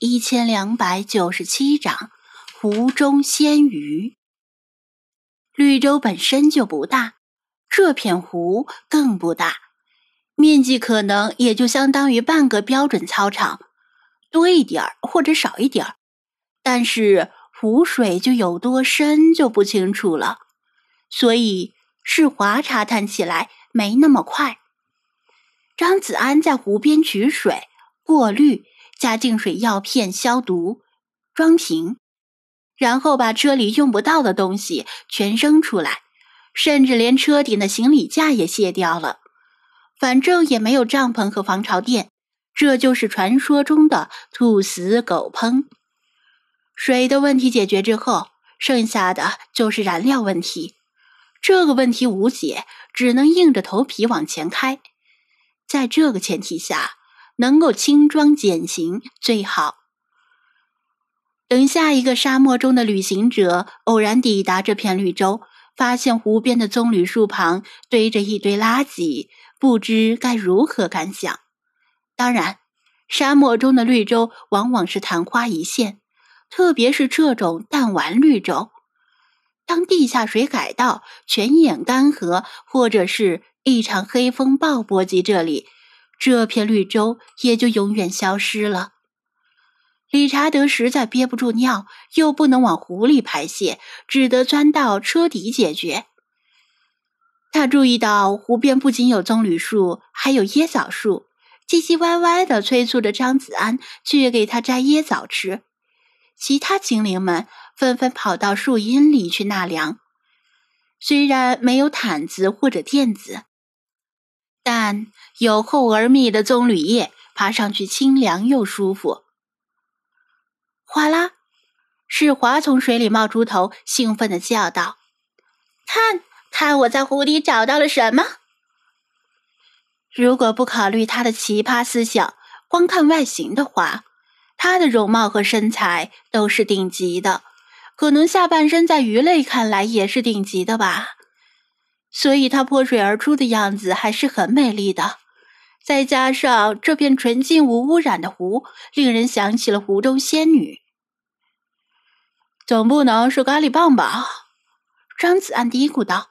一千两百九十七章湖中鲜鱼。绿洲本身就不大，这片湖更不大，面积可能也就相当于半个标准操场，多一点儿或者少一点儿。但是湖水就有多深就不清楚了，所以世华查探起来没那么快。张子安在湖边取水、过滤。加净水药片消毒，装瓶，然后把车里用不到的东西全扔出来，甚至连车顶的行李架也卸掉了。反正也没有帐篷和防潮垫，这就是传说中的兔死狗烹。水的问题解决之后，剩下的就是燃料问题。这个问题无解，只能硬着头皮往前开。在这个前提下。能够轻装简行最好。等下一个沙漠中的旅行者偶然抵达这片绿洲，发现湖边的棕榈树旁堆着一堆垃圾，不知该如何感想。当然，沙漠中的绿洲往往是昙花一现，特别是这种弹丸绿洲。当地下水改道全眼干涸，或者是一场黑风暴波及这里。这片绿洲也就永远消失了。理查德实在憋不住尿，又不能往湖里排泄，只得钻到车底解决。他注意到湖边不仅有棕榈树，还有椰枣树，唧唧歪歪的催促着张子安去给他摘椰枣吃。其他精灵们纷纷跑到树荫里去纳凉，虽然没有毯子或者垫子。但有厚而密的棕榈叶，爬上去清凉又舒服。哗啦，世华从水里冒出头，兴奋的叫道：“看看我在湖底找到了什么！”如果不考虑他的奇葩思想，光看外形的话，他的容貌和身材都是顶级的，可能下半身在鱼类看来也是顶级的吧。所以，它破水而出的样子还是很美丽的。再加上这片纯净无污染的湖，令人想起了湖中仙女。总不能是咖喱棒吧？张子安嘀咕道，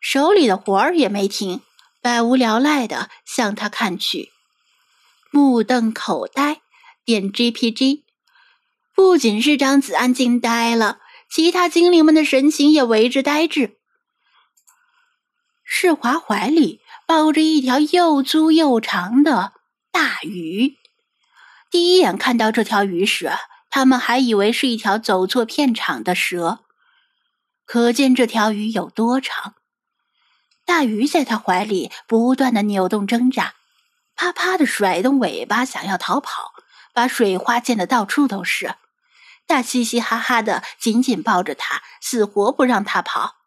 手里的活儿也没停，百无聊赖的向他看去，目瞪口呆，点 GPG。不仅是张子安惊呆了，其他精灵们的神情也为之呆滞。世华怀里抱着一条又粗又长的大鱼。第一眼看到这条鱼时，他们还以为是一条走错片场的蛇，可见这条鱼有多长。大鱼在他怀里不断的扭动挣扎，啪啪的甩动尾巴想要逃跑，把水花溅得到处都是。大嘻嘻哈哈的紧紧抱着他，死活不让他跑。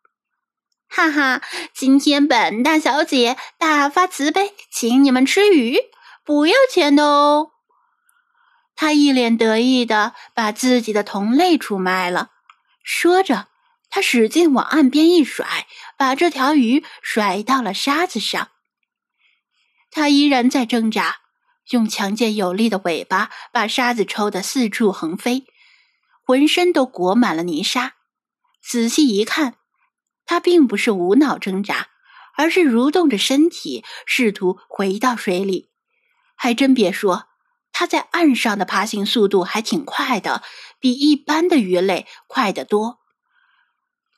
哈哈，今天本大小姐大发慈悲，请你们吃鱼，不要钱的哦。他一脸得意的把自己的同类出卖了，说着，他使劲往岸边一甩，把这条鱼甩到了沙子上。他依然在挣扎，用强健有力的尾巴把沙子抽得四处横飞，浑身都裹满了泥沙。仔细一看。他并不是无脑挣扎，而是蠕动着身体，试图回到水里。还真别说，他在岸上的爬行速度还挺快的，比一般的鱼类快得多。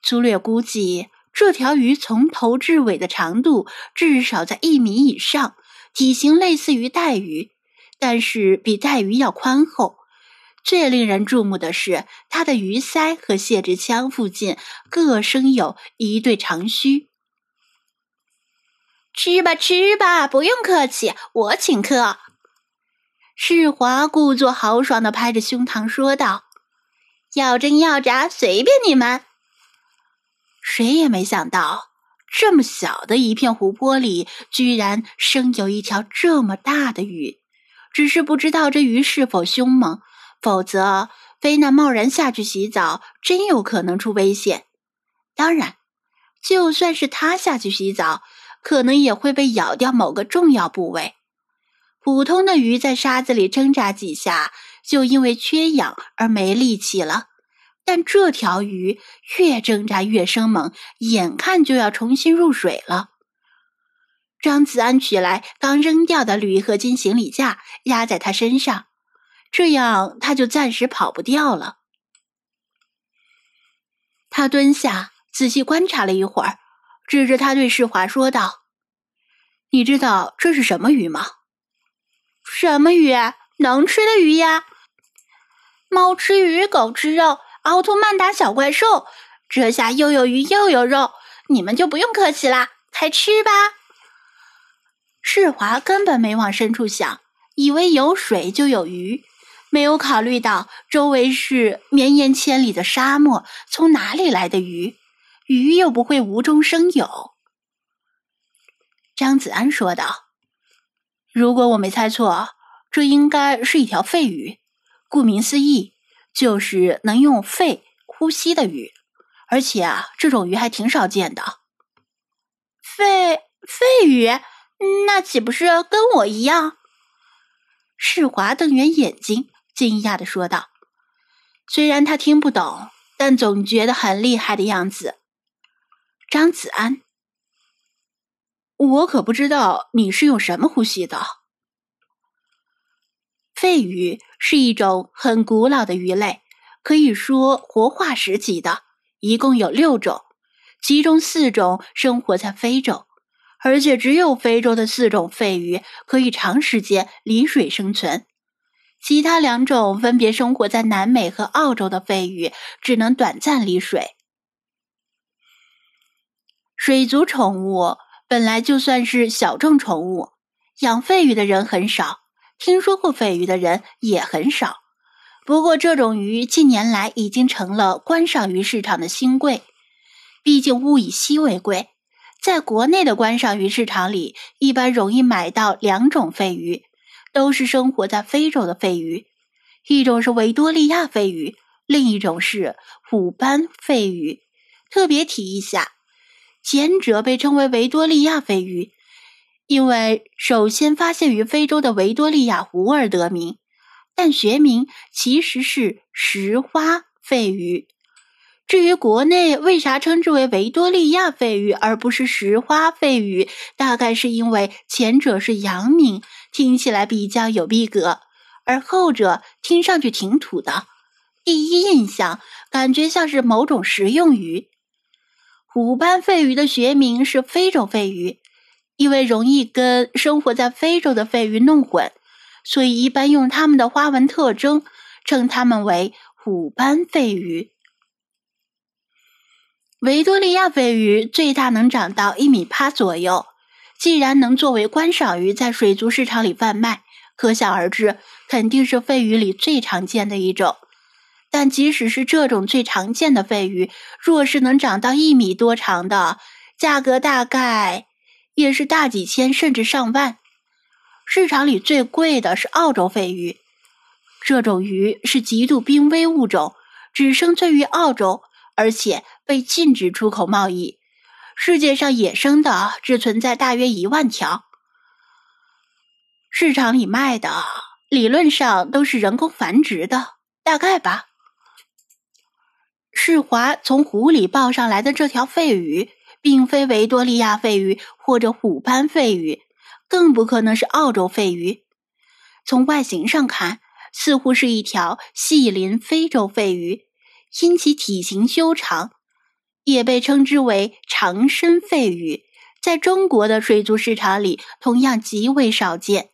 粗略估计，这条鱼从头至尾的长度至少在一米以上，体型类似于带鱼，但是比带鱼要宽厚。最令人注目的是，它的鱼鳃和泄殖腔附近各生有一对长须。吃吧，吃吧，不用客气，我请客。世华故作豪爽的拍着胸膛说道：“要蒸要炸，随便你们。”谁也没想到，这么小的一片湖泊里，居然生有一条这么大的鱼。只是不知道这鱼是否凶猛。否则，菲娜贸然下去洗澡，真有可能出危险。当然，就算是他下去洗澡，可能也会被咬掉某个重要部位。普通的鱼在沙子里挣扎几下，就因为缺氧而没力气了。但这条鱼越挣扎越生猛，眼看就要重新入水了。张子安取来刚扔掉的铝合金行李架，压在他身上，这样他就暂时跑不掉了。他蹲下，仔细观察了一会儿，指着他对世华说道：“你知道这是什么鱼吗？”“什么鱼？能吃的鱼呀？猫吃鱼，狗吃肉。”奥特曼打小怪兽，这下又有鱼又有肉，你们就不用客气啦，开吃吧！世华根本没往深处想，以为有水就有鱼，没有考虑到周围是绵延千里的沙漠，从哪里来的鱼？鱼又不会无中生有。张子安说道：“如果我没猜错，这应该是一条肺鱼，顾名思义。”就是能用肺呼吸的鱼，而且啊，这种鱼还挺少见的。肺肺鱼，那岂不是跟我一样？世华瞪圆眼睛，惊讶的说道。虽然他听不懂，但总觉得很厉害的样子。张子安，我可不知道你是用什么呼吸的。肺鱼是一种很古老的鱼类，可以说活化石级的，一共有六种，其中四种生活在非洲，而且只有非洲的四种肺鱼可以长时间离水生存，其他两种分别生活在南美和澳洲的肺鱼只能短暂离水。水族宠物本来就算是小众宠物，养肺鱼的人很少。听说过肺鱼的人也很少，不过这种鱼近年来已经成了观赏鱼市场的新贵。毕竟物以稀为贵，在国内的观赏鱼市场里，一般容易买到两种肺鱼，都是生活在非洲的肺鱼，一种是维多利亚肺鱼，另一种是虎斑肺鱼。特别提一下，前者被称为维多利亚肺鱼。因为首先发现于非洲的维多利亚湖而得名，但学名其实是石花肺鱼。至于国内为啥称之为维多利亚肺鱼而不是石花肺鱼，大概是因为前者是洋名，听起来比较有逼格，而后者听上去挺土的。第一印象感觉像是某种食用鱼。虎斑肺鱼的学名是非洲肺鱼。因为容易跟生活在非洲的肺鱼弄混，所以一般用它们的花纹特征称它们为虎斑肺鱼。维多利亚肺鱼最大能长到一米八左右，既然能作为观赏鱼在水族市场里贩卖，可想而知，肯定是肺鱼里最常见的一种。但即使是这种最常见的肺鱼，若是能长到一米多长的，价格大概。也是大几千甚至上万，市场里最贵的是澳洲肺鱼。这种鱼是极度濒危物种，只生存于澳洲，而且被禁止出口贸易。世界上野生的只存在大约一万条，市场里卖的理论上都是人工繁殖的，大概吧。世华从湖里抱上来的这条肺鱼。并非维多利亚肺鱼或者虎斑肺鱼，更不可能是澳洲肺鱼。从外形上看，似乎是一条细鳞非洲肺鱼，因其体型修长，也被称之为长身肺鱼。在中国的水族市场里，同样极为少见。